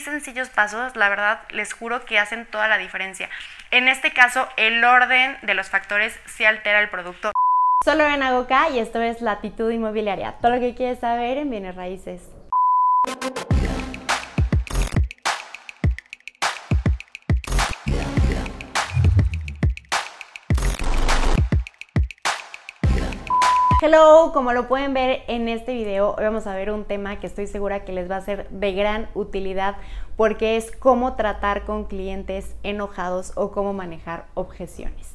sencillos pasos, la verdad, les juro que hacen toda la diferencia. En este caso, el orden de los factores sí altera el producto. Solo en Agoca y esto es Latitud Inmobiliaria. Todo lo que quieres saber en bienes raíces. Hello, como lo pueden ver en este video, hoy vamos a ver un tema que estoy segura que les va a ser de gran utilidad porque es cómo tratar con clientes enojados o cómo manejar objeciones.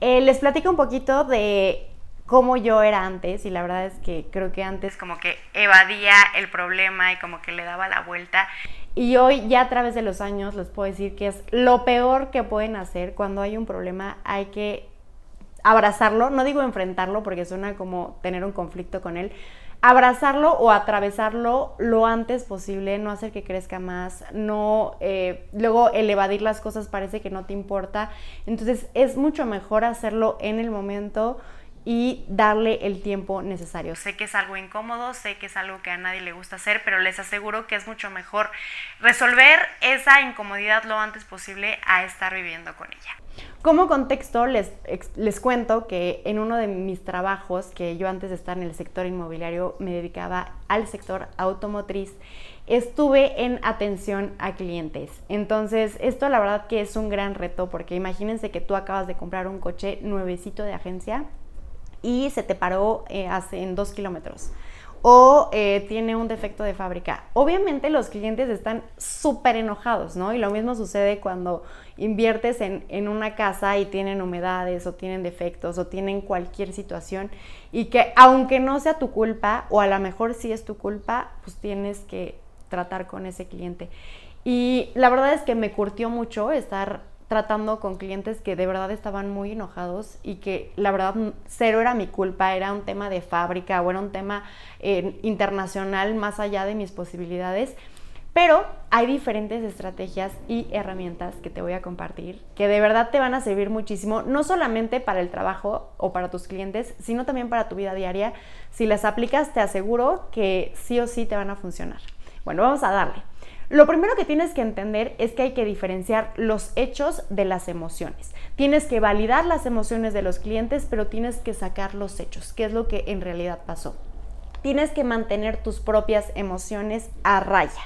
Eh, les platico un poquito de cómo yo era antes y la verdad es que creo que antes como que evadía el problema y como que le daba la vuelta. Y hoy ya a través de los años les puedo decir que es lo peor que pueden hacer cuando hay un problema, hay que abrazarlo, no digo enfrentarlo porque suena como tener un conflicto con él, abrazarlo o atravesarlo lo antes posible, no hacer que crezca más, no, eh, luego el evadir las cosas parece que no te importa, entonces es mucho mejor hacerlo en el momento y darle el tiempo necesario. Sé que es algo incómodo, sé que es algo que a nadie le gusta hacer, pero les aseguro que es mucho mejor resolver esa incomodidad lo antes posible a estar viviendo con ella. Como contexto, les, les cuento que en uno de mis trabajos, que yo antes de estar en el sector inmobiliario me dedicaba al sector automotriz, estuve en atención a clientes. Entonces, esto la verdad que es un gran reto porque imagínense que tú acabas de comprar un coche nuevecito de agencia y se te paró eh, hace, en dos kilómetros o eh, tiene un defecto de fábrica. Obviamente los clientes están súper enojados, ¿no? Y lo mismo sucede cuando inviertes en, en, una casa y tienen humedades o tienen defectos o tienen cualquier situación y que aunque no sea tu culpa o a lo mejor sí es tu culpa, pues tienes que tratar con ese cliente. Y la verdad es que me curtió mucho estar tratando con clientes que de verdad estaban muy enojados y que la verdad cero era mi culpa, era un tema de fábrica o era un tema eh, internacional más allá de mis posibilidades. Pero hay diferentes estrategias y herramientas que te voy a compartir que de verdad te van a servir muchísimo, no solamente para el trabajo o para tus clientes, sino también para tu vida diaria. Si las aplicas, te aseguro que sí o sí te van a funcionar. Bueno, vamos a darle. Lo primero que tienes que entender es que hay que diferenciar los hechos de las emociones. Tienes que validar las emociones de los clientes, pero tienes que sacar los hechos, qué es lo que en realidad pasó. Tienes que mantener tus propias emociones a raya.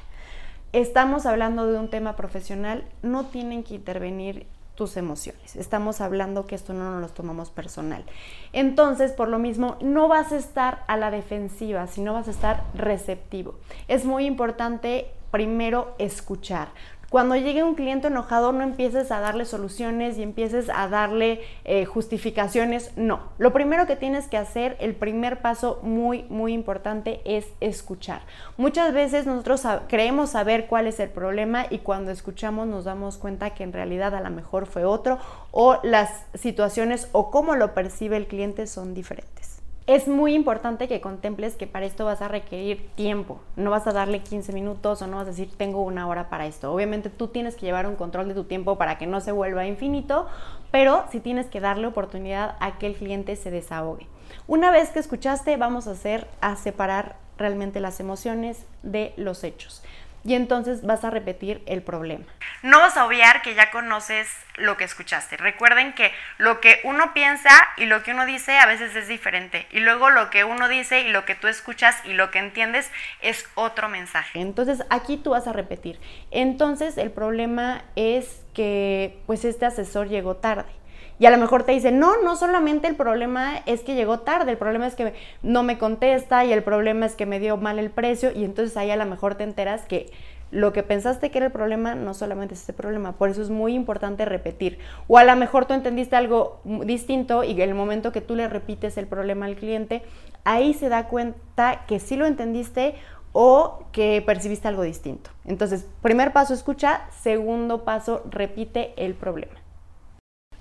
Estamos hablando de un tema profesional, no tienen que intervenir tus emociones. Estamos hablando que esto no nos lo tomamos personal. Entonces, por lo mismo, no vas a estar a la defensiva, sino vas a estar receptivo. Es muy importante primero escuchar. Cuando llegue un cliente enojado, no empieces a darle soluciones y empieces a darle eh, justificaciones. No. Lo primero que tienes que hacer, el primer paso muy, muy importante es escuchar. Muchas veces nosotros creemos saber cuál es el problema y cuando escuchamos nos damos cuenta que en realidad a lo mejor fue otro o las situaciones o cómo lo percibe el cliente son diferentes es muy importante que contemples que para esto vas a requerir tiempo. No vas a darle 15 minutos o no vas a decir tengo una hora para esto. Obviamente tú tienes que llevar un control de tu tiempo para que no se vuelva infinito, pero sí tienes que darle oportunidad a que el cliente se desahogue. Una vez que escuchaste, vamos a hacer a separar realmente las emociones de los hechos y entonces vas a repetir el problema. No vas a obviar que ya conoces lo que escuchaste. Recuerden que lo que uno piensa y lo que uno dice a veces es diferente. Y luego lo que uno dice y lo que tú escuchas y lo que entiendes es otro mensaje. Entonces aquí tú vas a repetir. Entonces el problema es que pues este asesor llegó tarde. Y a lo mejor te dice, no, no solamente el problema es que llegó tarde, el problema es que no me contesta y el problema es que me dio mal el precio y entonces ahí a lo mejor te enteras que lo que pensaste que era el problema no solamente es ese problema, por eso es muy importante repetir. O a lo mejor tú entendiste algo distinto y en el momento que tú le repites el problema al cliente, ahí se da cuenta que sí lo entendiste o que percibiste algo distinto. Entonces, primer paso escucha, segundo paso repite el problema.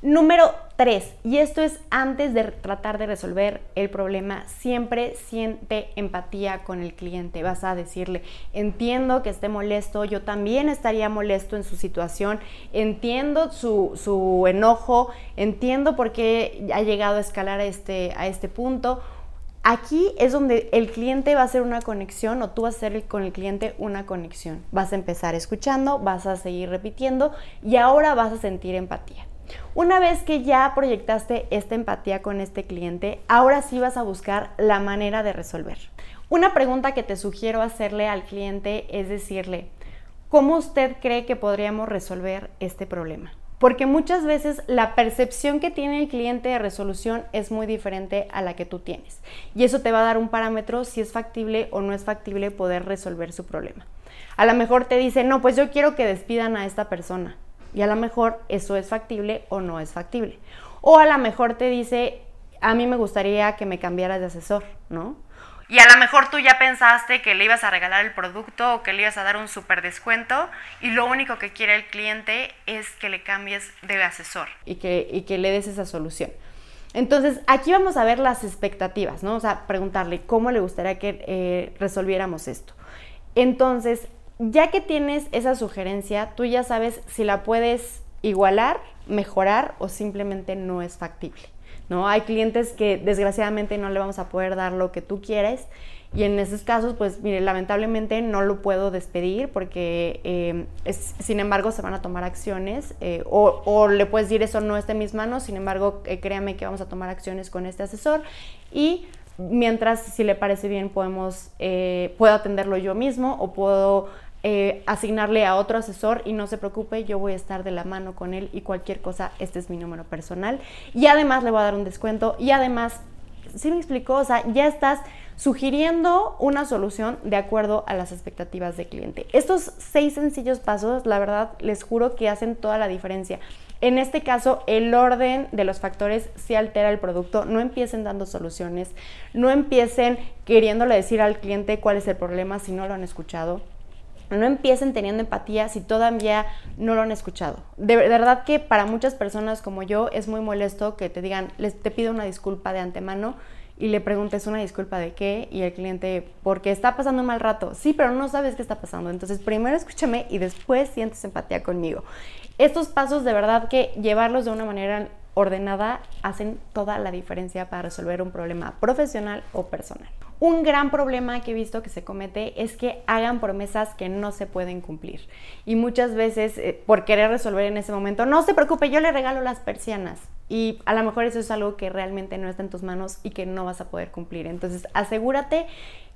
Número 3, y esto es antes de tratar de resolver el problema, siempre siente empatía con el cliente. Vas a decirle, entiendo que esté molesto, yo también estaría molesto en su situación, entiendo su, enojo, entiendo por qué ha llegado a escalar a este, a este punto aquí es donde el cliente va a hacer una conexión o tú vas a hacer con el cliente una conexión. Vas a empezar escuchando, vas a seguir repitiendo y ahora vas a sentir empatía. Una vez que ya proyectaste esta empatía con este cliente, ahora sí vas a buscar la manera de resolver. Una pregunta que te sugiero hacerle al cliente es decirle, ¿cómo usted cree que podríamos resolver este problema? Porque muchas veces la percepción que tiene el cliente de resolución es muy diferente a la que tú tienes. Y eso te va a dar un parámetro si es factible o no es factible poder resolver su problema. A lo mejor te dice, no, pues yo quiero que despidan a esta persona. Y a lo mejor eso es factible o no es factible. O a lo mejor te dice, a mí me gustaría que me cambiaras de asesor, ¿no? Y a lo mejor tú ya pensaste que le ibas a regalar el producto o que le ibas a dar un súper descuento y lo único que quiere el cliente es que le cambies de asesor. Y que, y que le des esa solución. Entonces, aquí vamos a ver las expectativas, ¿no? O sea, preguntarle cómo le gustaría que eh, resolviéramos esto. Entonces, ya que tienes esa sugerencia, tú ya sabes si la puedes igualar, mejorar o simplemente no es factible. ¿no? Hay clientes que desgraciadamente no le vamos a poder dar lo que tú quieres y en esos casos, pues mire, lamentablemente no lo puedo despedir porque eh, sin embargo se van a tomar acciones eh, o, le puedes decir eso no está en mis manos, sin embargo eh, créame que vamos a tomar acciones con este asesor y mientras si le parece bien podemos, puedo atenderlo yo mismo o puedo eh, asignarle a otro asesor y no se preocupe, yo voy a estar de la mano con él y cualquier cosa, este es mi número personal. Y además le voy a dar un descuento y además, si me explicó, o sea, ya estás sugiriendo una solución de acuerdo a las expectativas del cliente. Estos seis sencillos pasos, la verdad, les juro que hacen toda la diferencia. En este caso, el orden de los factores sí altera el producto. No empiecen dando soluciones, no empiecen queriéndole decir al cliente cuál es el problema si no lo han escuchado no empiecen teniendo empatía si todavía no lo han escuchado. De verdad que para muchas personas como yo es muy molesto que te digan, les te pido una disculpa de antemano y le preguntes una disculpa de qué y el cliente, porque está pasando un mal rato. Sí, pero no sabes qué está pasando. Entonces, primero escúchame y después sientes empatía conmigo. Estos pasos de verdad que llevarlos de una manera ordenada hacen toda la diferencia para resolver un problema profesional o personal. Un gran problema que he visto que se comete es que hagan promesas que no se pueden cumplir. Y muchas veces, eh, por querer resolver en ese momento, no se preocupe, yo le regalo las persianas. Y a lo mejor eso es algo que realmente no está en tus manos y que no vas a poder cumplir. Entonces, asegúrate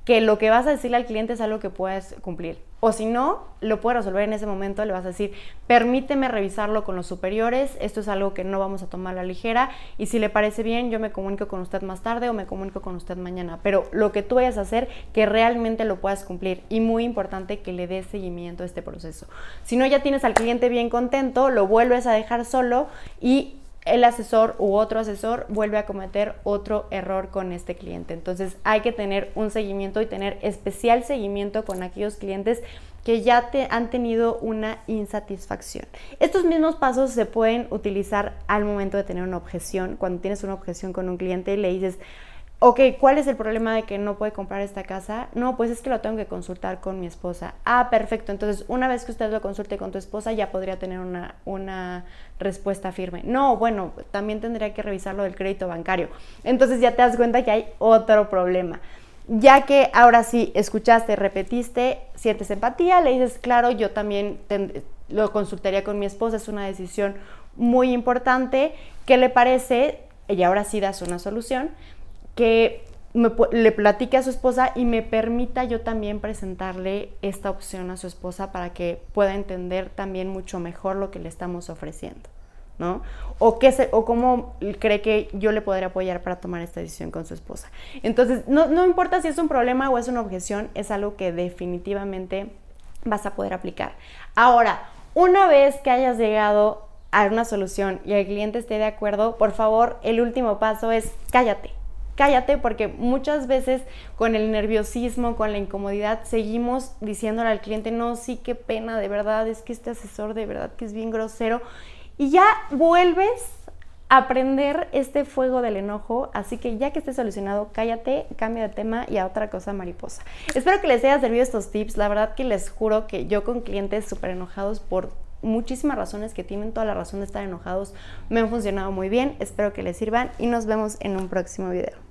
que lo que vas a decirle al cliente es algo que puedas cumplir. O si no, lo puedes resolver en ese momento, le vas a decir, permíteme revisarlo con los superiores, esto es algo que no vamos a tomar a la ligera y si le parece bien, yo me comunico con usted más tarde o me comunico con usted mañana. Pero lo que tú vayas a hacer, que realmente lo puedas cumplir y muy importante que le des seguimiento a este proceso. Si no, ya tienes al cliente bien contento, lo vuelves a dejar solo y el asesor u otro asesor vuelve a cometer otro error con este cliente. Entonces hay que tener un seguimiento y tener especial seguimiento con aquellos clientes que ya te han tenido una insatisfacción. Estos mismos pasos se pueden utilizar al momento de tener una objeción. Cuando tienes una objeción con un cliente y le dices, ok, ¿cuál es el problema de que no puede comprar esta casa? No, pues es que lo tengo que consultar con mi esposa. Ah, perfecto. Entonces, una vez que usted lo consulte con tu esposa, ya podría tener una, una respuesta firme. No, bueno, también tendría que revisar lo del crédito bancario. Entonces ya te das cuenta que hay otro problema. Ya que ahora sí escuchaste, repetiste, sientes empatía, le dices, claro, yo también lo consultaría con mi esposa, es una decisión muy importante. ¿Qué le parece? Y ahora sí das una solución que le platique a su esposa y me permita yo también presentarle esta opción a su esposa para que pueda entender también mucho mejor lo que le estamos ofreciendo, ¿no? O, qué o cómo cree que yo le podría apoyar para tomar esta decisión con su esposa. Entonces, no, no importa si es un problema o es una objeción, es algo que definitivamente vas a poder aplicar. Ahora, una vez que hayas llegado a una solución y el cliente esté de acuerdo, por favor, el último paso es cállate cállate porque muchas veces con el nerviosismo, con la incomodidad, seguimos diciéndole al cliente, no, sí, qué pena, de verdad, es que este asesor de verdad que es bien grosero. Y ya vuelves a aprender este fuego del enojo, así que ya que esté solucionado, cállate, cambia de tema y a otra cosa mariposa. Espero que les haya servido estos tips, la verdad que les juro que yo con clientes súper enojados por muchísimas razones que tienen toda la razón de estar enojados me han funcionado muy bien, espero que les sirvan y nos vemos en un próximo video.